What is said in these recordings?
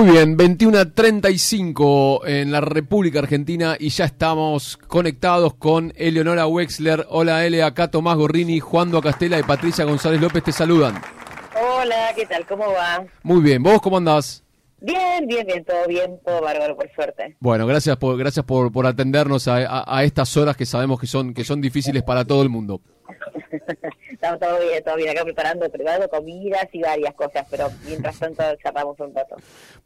Muy bien, 21 a 35 en la República Argentina y ya estamos conectados con Eleonora Wexler. Hola Ele, acá Tomás Gorrini, Juan Castela y Patricia González López te saludan. Hola, ¿qué tal? ¿Cómo va? Muy bien, ¿vos cómo andás? Bien, bien, bien, todo bien, todo bárbaro, por suerte. Bueno, gracias por gracias por, por atendernos a, estas horas que sabemos que son que son difíciles para todo el mundo. Estamos todo bien, todo bien acá preparando, preparando comidas y varias cosas, pero mientras tanto charlamos un rato.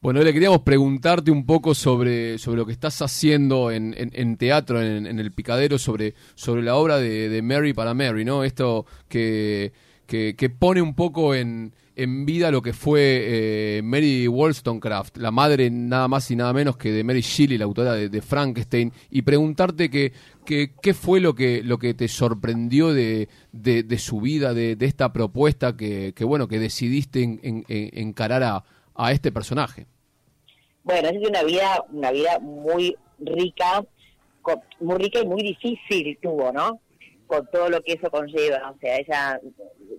Bueno, le queríamos preguntarte un poco sobre, sobre lo que estás haciendo en, en, teatro, en, el Picadero, sobre, sobre la obra de, Mary para Mary, ¿no? Esto que, que pone un poco en en vida lo que fue eh, Mary Wollstonecraft, la madre nada más y nada menos que de Mary Shelley, la autora de, Frankenstein, y preguntarte que, qué fue lo que, lo que te sorprendió de, de, su vida, de, esta propuesta que, que, bueno, que decidiste en, encarar a, a, este personaje. Bueno, es una vida, una vida muy rica, muy rica y muy difícil tuvo, ¿no? Con todo lo que eso conlleva. O sea, ella,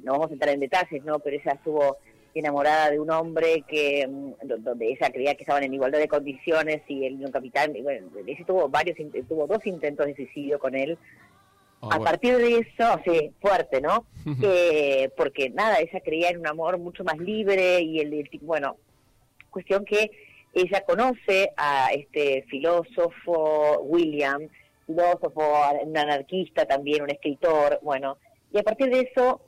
no vamos a entrar en detalles, ¿no? Pero ella estuvo enamorada de un hombre que mm, donde ella creía que estaban en igualdad de condiciones y él un capitán y bueno ella tuvo varios tuvo dos intentos de suicidio con él ah, a partir de eso sí fuerte no eh, porque nada ella creía en un amor mucho más libre y el, el bueno cuestión que ella conoce a este filósofo William filósofo, un anarquista también, un escritor, bueno, y a partir de eso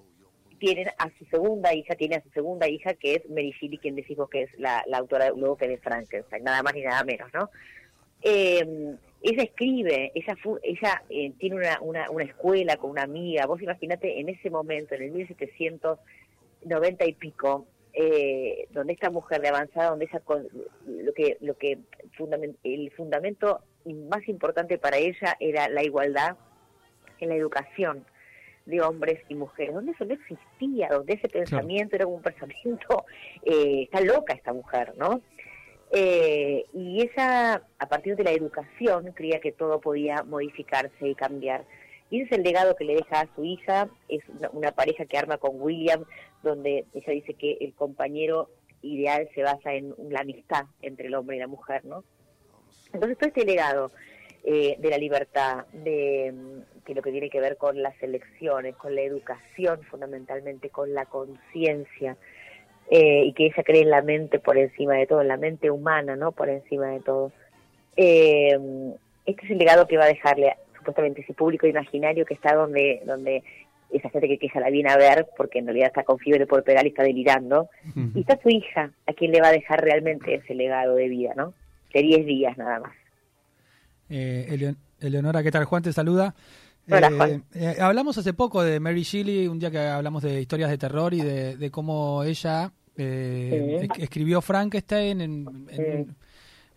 tienen a su segunda hija, tiene a su segunda hija que es Mary Shelley, quien decimos que es la, autora luego que de Frankenstein, nada más ni nada menos, ¿no? Eh, ella escribe, ella ella eh, tiene una, una, una, escuela con una amiga, vos imaginate en ese momento, en el 1790 y pico, eh, donde esta mujer de avanzada, donde ella lo que lo que el fundamento más importante para ella era la igualdad en la educación de hombres y mujeres, donde eso no existía, donde ese pensamiento era un pensamiento, eh, está loca esta mujer, ¿no? Eh, y ella, a partir de la educación, creía que todo podía modificarse y cambiar. Y ese es el legado que le deja a su hija, es una, pareja que arma con William, donde ella dice que el compañero ideal se basa en la amistad entre el hombre y la mujer, ¿no? Entonces todo este legado eh, de la libertad, de que lo que tiene que ver con las elecciones, con la educación fundamentalmente, con la conciencia, eh, y que ella cree en la mente por encima de todo, en la mente humana, ¿no? Por encima de todo. Eh, este es el legado que va a dejarle supuestamente ese público imaginario que está donde, donde esa gente que, que ella la viene a ver, porque en realidad está con fiebre por pegar y está delirando, y está su hija, a quien le va a dejar realmente ese legado de vida, ¿no? De 10 días nada más. Eh, Eleonora, ¿qué tal? Juan te saluda. Eh, eh, hablamos hace poco de Mary Shelley, un día que hablamos de historias de terror y de, cómo ella eh, escribió Frankenstein en,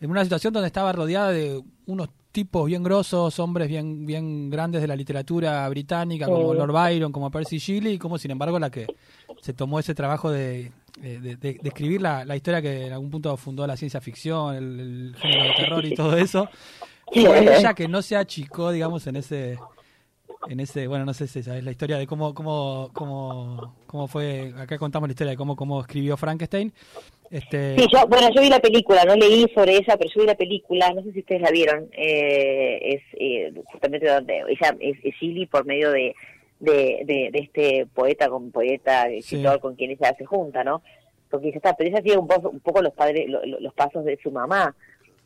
en, una situación donde estaba rodeada de unos tipos bien grosos, hombres bien, bien grandes de la literatura británica, como Lord Byron, como Percy Shelley, y como sin embargo la que se tomó ese trabajo de, de, escribir la, la, historia que en algún punto fundó la ciencia ficción, el, el género de terror y todo eso. Y ella que no se achicó, digamos, en ese en ese, bueno, no sé si sabes la historia de cómo, cómo, cómo, cómo fue, acá contamos la historia de cómo, cómo escribió Frankenstein. Este... Sí, yo, bueno, yo vi la película, no leí sobre ella, pero yo vi la película, no sé si ustedes la vieron, eh, es eh, justamente donde ella es, es por medio de, de, de, este poeta con poeta, escritor con quien ella se junta, ¿no? Porque ella está, pero ella sigue un poco, un poco los padres, los pasos de su mamá,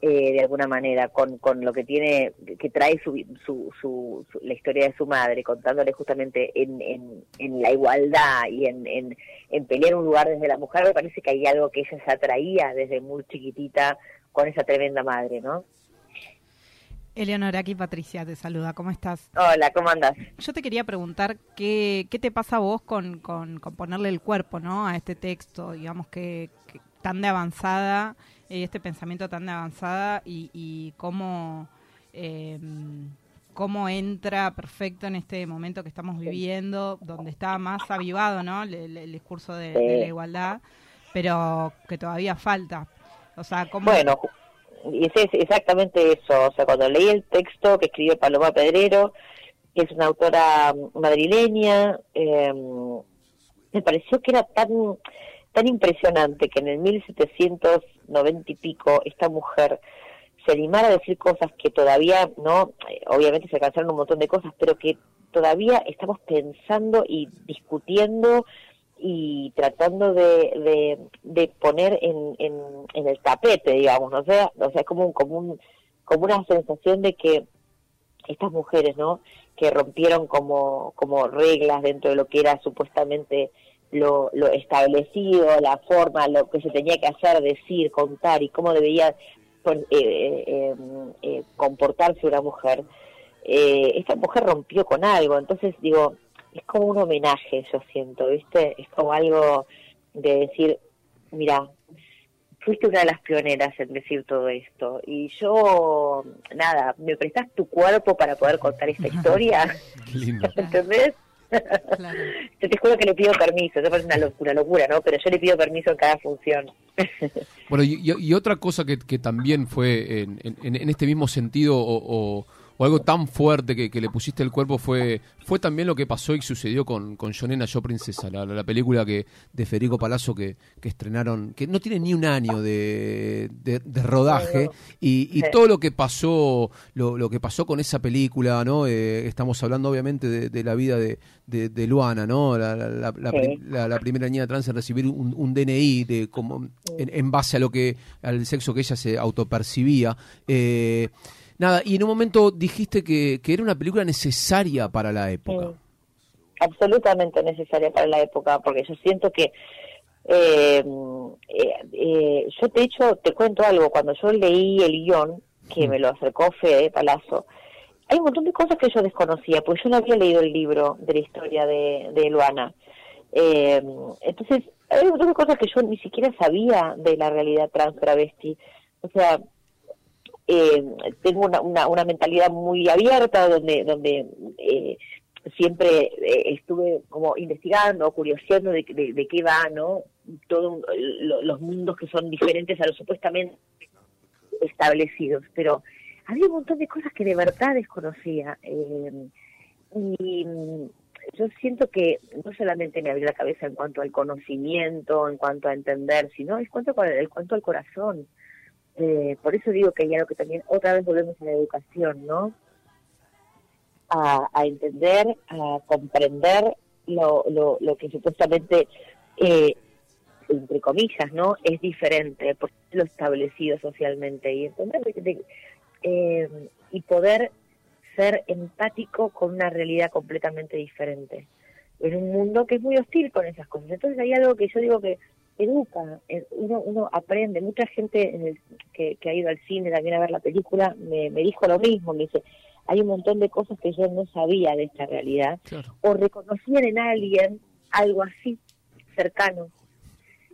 eh, de alguna manera con, con lo que tiene que trae su, su, su, la historia de su madre contándole justamente en, en, en la igualdad y en, en, en, pelear un lugar desde la mujer me parece que hay algo que ella se atraía desde muy chiquitita con esa tremenda madre no Eleonora, aquí Patricia te saluda, ¿cómo estás? Hola, ¿cómo andas? Yo te quería preguntar qué, qué te pasa a vos con, con, ponerle el cuerpo ¿no? a este texto, digamos que, que tan de avanzada este pensamiento tan de avanzada y, cómo, eh, cómo entra perfecto en este momento que estamos viviendo, donde está más avivado ¿no? el, discurso de, la igualdad, pero que todavía falta. O sea, ¿cómo... Bueno, y es exactamente eso. O sea, cuando leí el texto que escribió Paloma Pedrero, que es una autora madrileña, eh, me pareció que era tan tan impresionante que en el 1790 y pico esta mujer se animara a decir cosas que todavía, no, eh, obviamente se alcanzaron un montón de cosas, pero que todavía estamos pensando y discutiendo y tratando de, de, poner en, en, el tapete, digamos, ¿no? o sea, o sea, como un, como un, como una sensación de que estas mujeres, ¿no? Que rompieron como, como reglas dentro de lo que era supuestamente lo, lo establecido, la forma, lo que se tenía que hacer, decir, contar y cómo debía eh, eh, eh, comportarse una mujer. esta mujer rompió con algo, entonces digo, es como un homenaje, yo siento, ¿viste? Es como algo de decir, mira, fuiste una de las pioneras en decir todo esto. Y yo, nada, ¿me prestas tu cuerpo para poder contar esta historia? ¿Entendés? Yo te juro que le pido permiso, eso parece una locura, locura, ¿no? Pero yo le pido permiso en cada función. bueno, y, otra cosa que, que también fue en, en, este mismo sentido o o algo tan fuerte que, le pusiste el cuerpo fue fue también lo que pasó y sucedió con, con Jonena Yo Princesa, la, película que de Federico Palazzo que, que, estrenaron, que no tiene ni un año de, de, rodaje y, todo lo que pasó lo, lo, que pasó con esa película, ¿no? Eh, estamos hablando obviamente de, la vida de, de, Luana, ¿no? La, la, primera niña trans en recibir un, DNI de como en, base a lo que al sexo que ella se autopercibía. Eh, Nada, y en un momento dijiste que, que era una película necesaria para la época. absolutamente necesaria para la época, porque yo siento que eh, eh, eh, yo de hecho te cuento algo, cuando yo leí el guion, que mm. me lo acercó Fede Palazzo, hay un montón de cosas que yo desconocía, porque yo no había leído el libro de la historia de, de Luana. entonces, hay un montón de cosas que yo ni siquiera sabía de la realidad trans travesti. O sea, eh, tengo una, una, una, mentalidad muy abierta donde donde eh, siempre eh, estuve como investigando curioseando de, de, qué va no todos los mundos que son diferentes a los supuestamente establecidos pero había un montón de cosas que de verdad desconocía eh, y yo siento que no solamente me abrió la cabeza en cuanto al conocimiento, en cuanto a entender, sino en cuanto, en cuanto al corazón. Eh, por eso digo que hay algo que también otra vez volvemos a la educación, ¿no? A, entender, a comprender lo, lo, lo que supuestamente, eh, entre comillas, ¿no? Es diferente, por lo establecido socialmente. Y entender eh, y poder ser empático con una realidad completamente diferente. En un mundo que es muy hostil con esas cosas. Entonces hay algo que yo digo que educa, eh, uno, uno aprende. Mucha gente en el, que, ha ido al cine también a ver la película me, me dijo lo mismo, me dice, hay un montón de cosas que yo no sabía de esta realidad, o reconocían en alguien algo así cercano,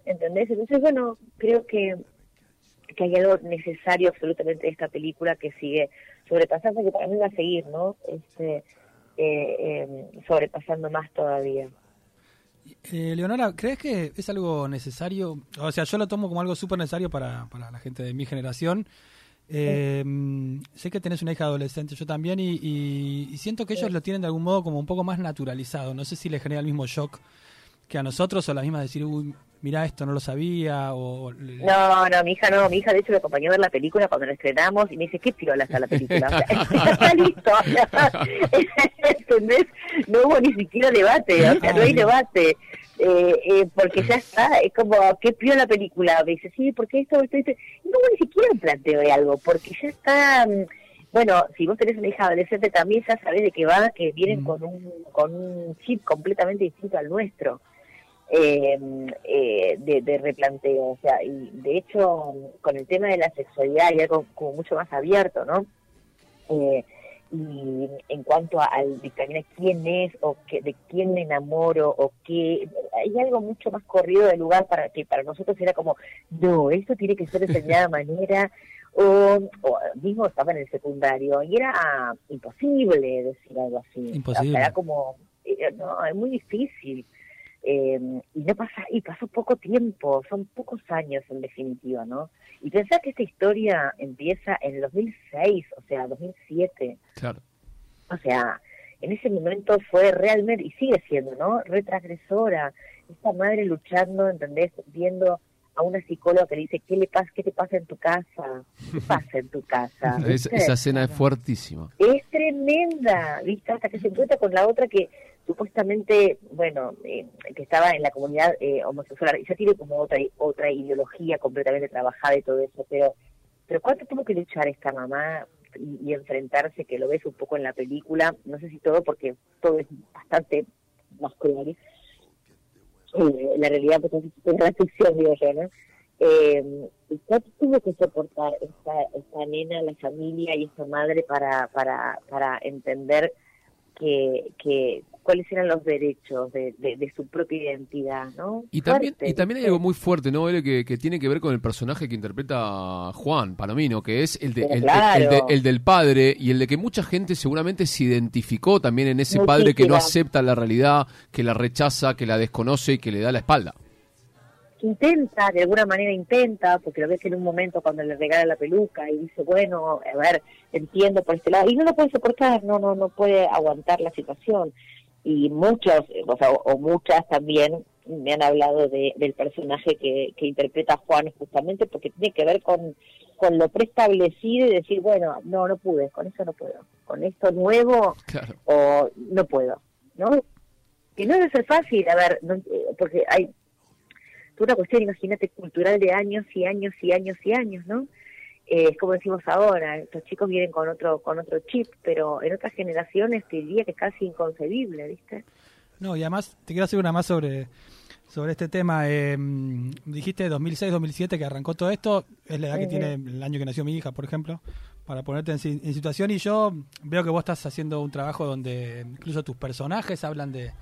¿entendés? Entonces, bueno, creo que, que hay algo necesario absolutamente de esta película que sigue sobrepasando, que para mí va a seguir, ¿no? Este, eh, eh, sobrepasando más todavía. Eh, Leonora, ¿crees que es algo necesario? O sea, yo lo tomo como algo súper necesario para, para la gente de mi generación. Eh, sé que tenés una hija adolescente, yo también, y, siento que ellos lo tienen de algún modo como un poco más naturalizado. No sé si les genera el mismo shock que a nosotros o la misma decir, uy, mira esto, no lo sabía. o No, no, mi hija no, mi hija de hecho me acompañó a ver la película cuando la estrenamos y me dice, ¿qué piola está la película? está listo. ¿Entendés? No hubo ni siquiera debate, o sea, no hay debate. Eh, eh, porque ya está, es como, ¿qué piola la película? Me dice, sí, porque esto, esto, esto. No hubo ni siquiera un planteo de algo, porque ya está mm, bueno, si vos tenés una hija adolescente también ya sabés de qué va, que vienen con un con un chip completamente distinto al nuestro eh, eh, de, replanteo. O sea, y de hecho, con el tema de la sexualidad hay algo como mucho más abierto, ¿no? Eh, y en cuanto al dictaminar quién es o que, de quién me enamoro o qué, hay algo mucho más corrido del lugar para que para nosotros era como, no, esto tiene que ser de determinada manera o, o, mismo estaba en el secundario y era imposible decir algo así. Imposible. era como, eh, no, es muy difícil. Eh, y no pasa y pasó poco tiempo son pocos años en definitiva no y pensar que esta historia empieza en el 2006 o sea 2007 claro o sea en ese momento fue realmente y sigue siendo no retragresora esta madre luchando, ¿entendés? Viendo a una psicóloga que le dice, ¿qué le pasa? ¿Qué te pasa en tu casa? ¿Qué pasa en tu casa? esa escena es fuertísima. Es tremenda, ¿viste? Hasta que se encuentra con la otra que supuestamente, bueno, eh, que estaba en la comunidad eh, homosexual, ya tiene como otra otra ideología completamente trabajada y todo eso, pero pero cuánto tuvo que luchar esta mamá y, enfrentarse, que lo ves un poco en la película, no sé si todo porque todo es bastante más cruel, eh, la realidad pues es una ficción, digo yo, ¿no? Eh, ¿Cuánto tuvo que soportar esta, esta nena, la familia y esta madre para, para, para entender que, que cuáles eran los derechos de, de, su propia identidad, ¿no? Y también, y también hay algo muy fuerte, ¿no? Que, que tiene que ver con el personaje que interpreta Juan Palomino, que es el, de, el, del padre y el de que mucha gente seguramente se identificó también en ese padre que no acepta la realidad, que la rechaza, que la desconoce y que le da la espalda intenta, de alguna manera intenta, porque lo ves en un momento cuando le regala la peluca y dice, bueno, a ver, entiendo por este lado, y no lo puede soportar, no, no, no puede aguantar la situación. Y muchos, o, sea, o muchas también me han hablado de, del personaje que, que interpreta Juan justamente porque tiene que ver con, con lo preestablecido y decir, bueno, no, no pude, con eso no puedo, con esto nuevo o no puedo, ¿no? Que no debe ser fácil, a ver, porque hay una cuestión, imagínate, cultural de años y años y años y años, ¿no? Eh, es como decimos ahora, estos chicos vienen con otro con otro chip, pero en otras generaciones te diría que es casi inconcebible, ¿viste? No, y además te quiero hacer una más sobre sobre este tema. Eh, dijiste 2006, 2007 que arrancó todo esto, es la edad que tiene el año que nació mi hija, por ejemplo, para ponerte en, situación y yo veo que vos estás haciendo un trabajo donde incluso tus personajes hablan de,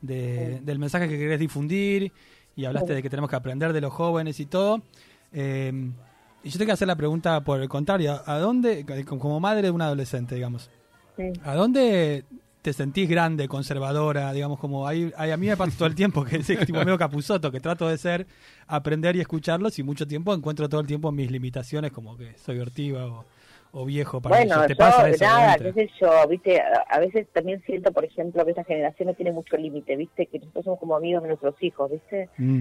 del mensaje que querés difundir y hablaste de que tenemos que aprender de los jóvenes y todo. Eh, y yo tengo que hacer la pregunta por el contrario, ¿a dónde, como madre de un adolescente, digamos, ¿a dónde te sentís grande, conservadora, digamos, como hay, a mí me pasa todo el tiempo que es tipo medio capuzoto, que trato de ser, aprender y escucharlos y mucho tiempo encuentro todo el tiempo mis limitaciones, como que soy hortiva o, o viejo para bueno, ¿Te pasa eso, nada, qué sé yo, viste, a, veces también siento, por ejemplo, que esta generación no tiene mucho límite, viste, que nosotros somos como amigos de nuestros hijos, viste. Mm.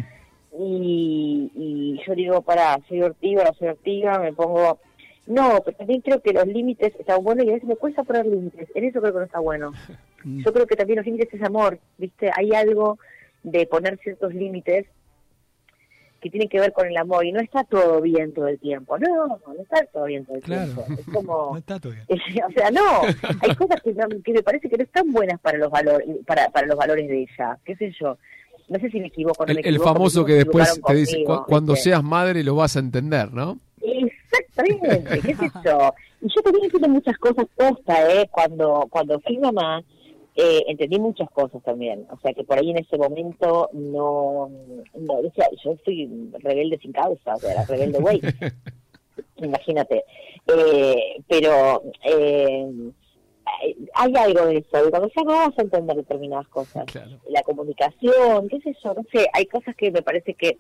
Y, y yo digo, para, soy ortiga, no soy ortiga, me pongo... No, pero también creo que los límites están buenos y a veces me cuesta poner límites, en eso creo que no está bueno. Mm. Yo creo que también los límites es amor, viste, hay algo de poner ciertos límites que tiene que ver con el amor y no está todo bien todo el tiempo. No, no está todo bien todo el tiempo. Es como, no está todo bien. o sea, no, hay cosas que, que, me parece que no están buenas para los valores para, para los valores de ella, qué sé yo. No sé si me equivoco. No el, el famoso que después te dice, cuando seas madre lo vas a entender, ¿no? Exactamente, qué sé yo. Y yo también entiendo muchas cosas posta, ¿eh? Cuando, cuando fui mamá, eh, entendí muchas cosas también. O sea, que por ahí en ese momento no, no decía, yo fui rebelde sin causa, o sea, era rebelde güey. Imagínate. Eh, pero eh, hay algo de eso, y cuando ya no vas a entender determinadas cosas. La comunicación, qué sé yo, no sé, hay cosas que me parece que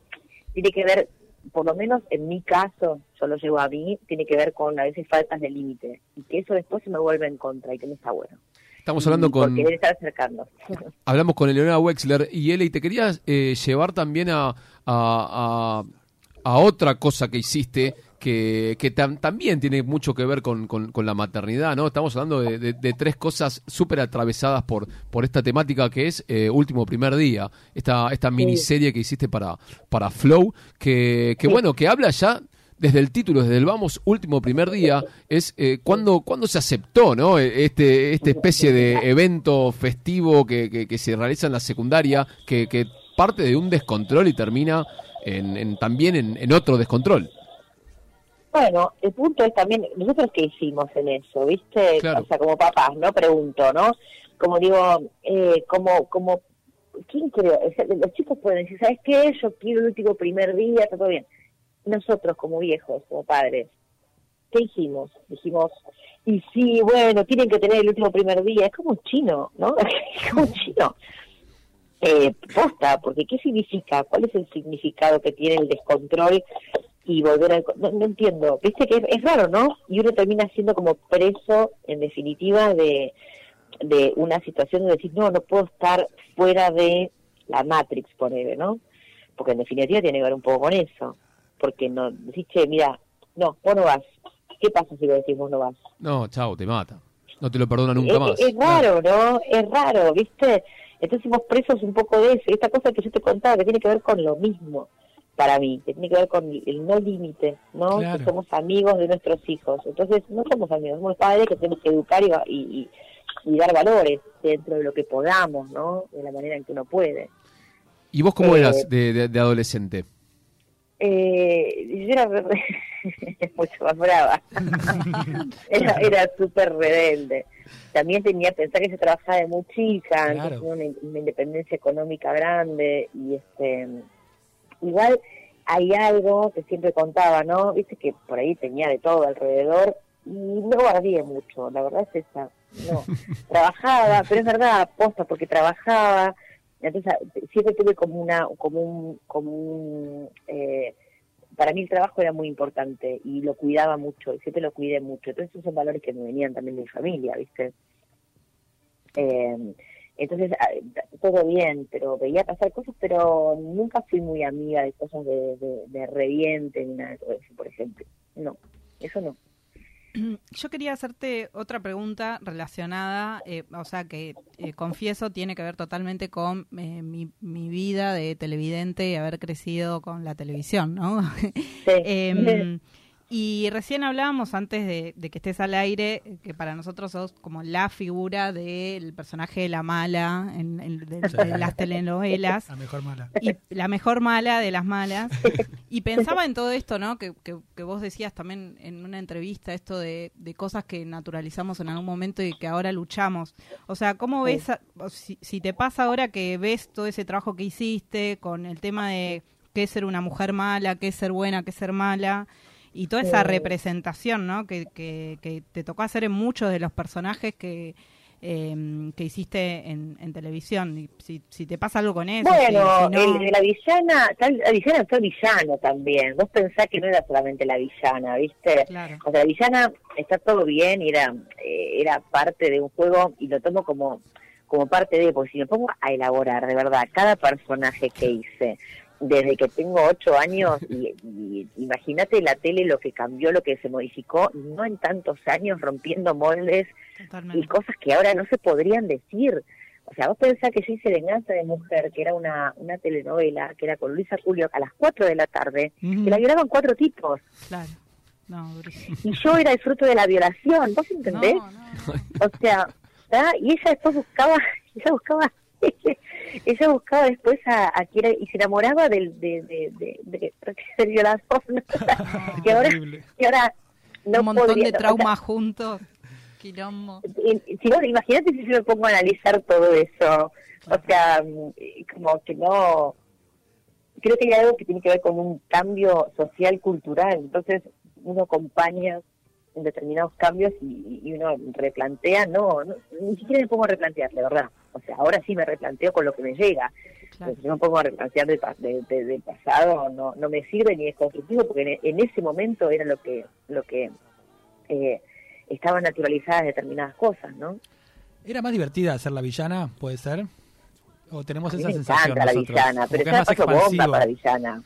tiene que ver, por lo menos en mi caso, yo lo llevo a mí, tiene que ver con a veces faltas de límite, y que eso después se me vuelve en contra y que no está bueno. Estamos hablando con. estar acercando. Hablamos con Eleonora Wexler y él, y te quería eh, llevar también a, a, a, otra cosa que hiciste que, que también tiene mucho que ver con, con, la maternidad, ¿no? Estamos hablando de, tres cosas súper atravesadas por, por esta temática que es eh, Último Primer Día, esta, esta miniserie que hiciste para, para Flow, que, que bueno, que habla ya desde el título, desde el vamos último primer día, es eh, cuando, cuando se aceptó ¿no? E, este, esta especie de evento festivo que, que, se realiza en la secundaria, que, que, parte de un descontrol y termina en, también en, otro descontrol. Bueno, el punto es también, nosotros qué hicimos en eso, ¿viste? O sea, como papás, ¿no? Pregunto, ¿no? Como digo, eh, como, como, ¿quién creo? Los chicos pueden decir, ¿sabes qué? Yo quiero el último primer día, está todo bien nosotros como viejos, como padres, ¿qué hicimos? Dijimos, y sí, bueno, tienen que tener el último primer día, es como un chino, ¿no? es como un chino. Eh, posta, porque ¿qué significa? ¿Cuál es el significado que tiene el descontrol y volver al... No, entiendo, viste que es, raro, ¿no? Y uno termina siendo como preso, en definitiva, de, de una situación de decir, no, no puedo estar fuera de la Matrix, ponele, ¿no? Porque en definitiva tiene que ver un poco con eso. Porque no decís, che, mira, no, vos no vas. ¿Qué pasa si le decís vos no vas? No, chao, te mata. No te lo perdona nunca más. Es, raro, ¿no? Es raro, ¿viste? Entonces vos presos un poco de eso. Esta cosa que yo te contaba que tiene que ver con lo mismo para mí, que tiene que ver con el no límite, ¿no? Que somos amigos de nuestros hijos. Entonces no somos amigos, somos padres que tenemos que educar y, y, dar valores dentro de lo que podamos, ¿no? De la manera en que uno puede. ¿Y vos cómo eras eh, de, de, adolescente? Eh, yo era mucho más brava. era era súper rebelde. También tenía que pensar que se trabajaba de muy chica, una, una, independencia económica grande y este igual hay algo que siempre contaba, ¿no? Viste que por ahí tenía de todo alrededor y no guardé mucho, la verdad es esa. No, trabajaba, pero es verdad, aposta porque trabajaba, entonces siempre tuve como una, como un, como un, eh, para mí el trabajo era muy importante y lo cuidaba mucho, y siempre lo cuidé mucho. Entonces esos son valores que me venían también de mi familia, ¿viste? Eh, entonces, ah, todo bien, pero veía pasar cosas, pero nunca fui muy amiga de cosas de, de, de reviente ni nada de eso, por ejemplo. No, eso no. Yo quería hacerte otra pregunta relacionada, eh, o sea, que eh, confieso tiene que ver totalmente con eh, mi, mi, vida de televidente y haber crecido con la televisión, ¿no? Sí. Y recién hablábamos antes de, que estés al aire, que para nosotros sos como la figura del personaje de la mala en, las telenovelas. La mejor mala. Y la mejor mala de las malas. Y pensaba en todo esto, ¿no? Que, que, vos decías también en una entrevista, esto de, cosas que naturalizamos en algún momento y que ahora luchamos. O sea, ¿cómo ves, si, si te pasa ahora que ves todo ese trabajo que hiciste con el tema de qué es ser una mujer mala, qué es ser buena, qué es ser mala? Y toda esa representación ¿no? que, que, te tocó hacer en muchos de los personajes que, eh, que hiciste en, en televisión. Y si, si te pasa algo con eso. Bueno, el, la villana, la villana fue villano también. Vos pensás que no era solamente la villana, ¿viste? Claro. O sea, la villana está todo bien y era, eh, era parte de un juego y lo tomo como como parte de, porque si me pongo a elaborar de verdad cada personaje que hice, desde que tengo ocho años y, imagínate la tele lo que cambió, lo que se modificó, no en tantos años rompiendo moldes y cosas que ahora no se podrían decir. O sea, vos pensás que yo hice Venganza de Mujer, que era una, una telenovela, que era con Luisa Julio a las cuatro de la tarde, que la violaban cuatro tipos. Claro. y yo era el fruto de la violación, ¿vos entendés? o sea, y ella después buscaba, ella buscaba ella buscaba después a, a quien y se enamoraba del de, de, de, de, de violador y ahora y ahora no un montón de traumas juntos quilombo. si no, imagínate si yo me pongo a analizar todo eso o sea como que no creo que hay algo que tiene que ver con un cambio social cultural. Entonces uno acompaña determinados cambios y, y uno replantea no, no, ni siquiera me pongo a replantear de verdad o sea, ahora sí me replanteo con lo que me llega. Claro. Si no pongo a replantear del, de, pasado, no, no me sirve ni es constructivo, porque en, ese momento era lo que, lo que eh, estaban naturalizadas determinadas cosas, ¿no? ¿Era más divertida ser la villana, puede ser? ¿O tenemos esa me sensación encanta la villana, pero es más bomba para la villana.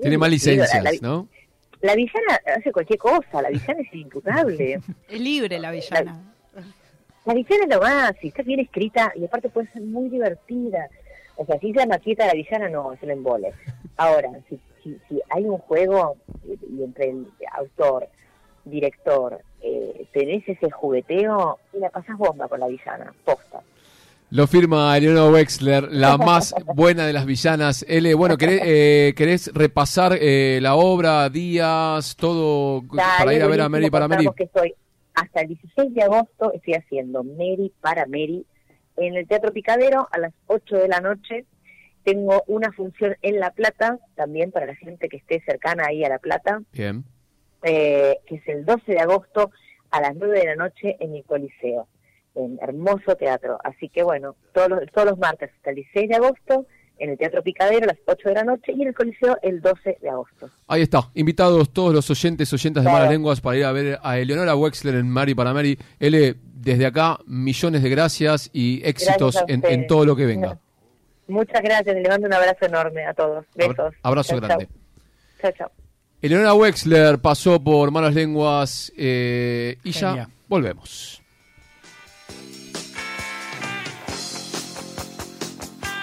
Tiene más licencias, ¿no? La villana hace cualquier cosa, la villana es imputable. es libre la villana. La villana es lo más, si está bien escrita y aparte puede ser muy divertida. O sea, si es la maqueta de la villana, no, es el embole. Ahora, si, si, hay un juego y entre el autor, director, eh, tenés ese jugueteo y la pasas bomba con la villana, posta. Lo firma Eleonora Wexler, la más buena de las villanas. L, bueno, ¿querés, eh, ¿querés repasar eh, la obra, días, todo para ir a ver a Mary para Mary? Que estoy hasta el 16 de agosto estoy haciendo Mary para Mary en el Teatro Picadero a las 8 de la noche. Tengo una función en La Plata, también para la gente que esté cercana ahí a La Plata. Bien. Eh, que es el 12 de agosto a las 9 de la noche en el Coliseo, en hermoso teatro. Así que bueno, todos los, todos los martes hasta el 16 de agosto en el Teatro Picadero a las 8 de la noche y en el Coliseo el 12 de agosto. Ahí está, invitados todos los oyentes, oyentas de Malas Lenguas para ir a ver a Eleonora Wexler en Mari para Mary. L, desde acá, millones de gracias y éxitos en, en todo lo que venga. Muchas gracias, les mando un abrazo enorme a todos. Besos. Abrazo grande. Chao, chao. Eleonora Wexler pasó por Malas Lenguas eh, y ya volvemos.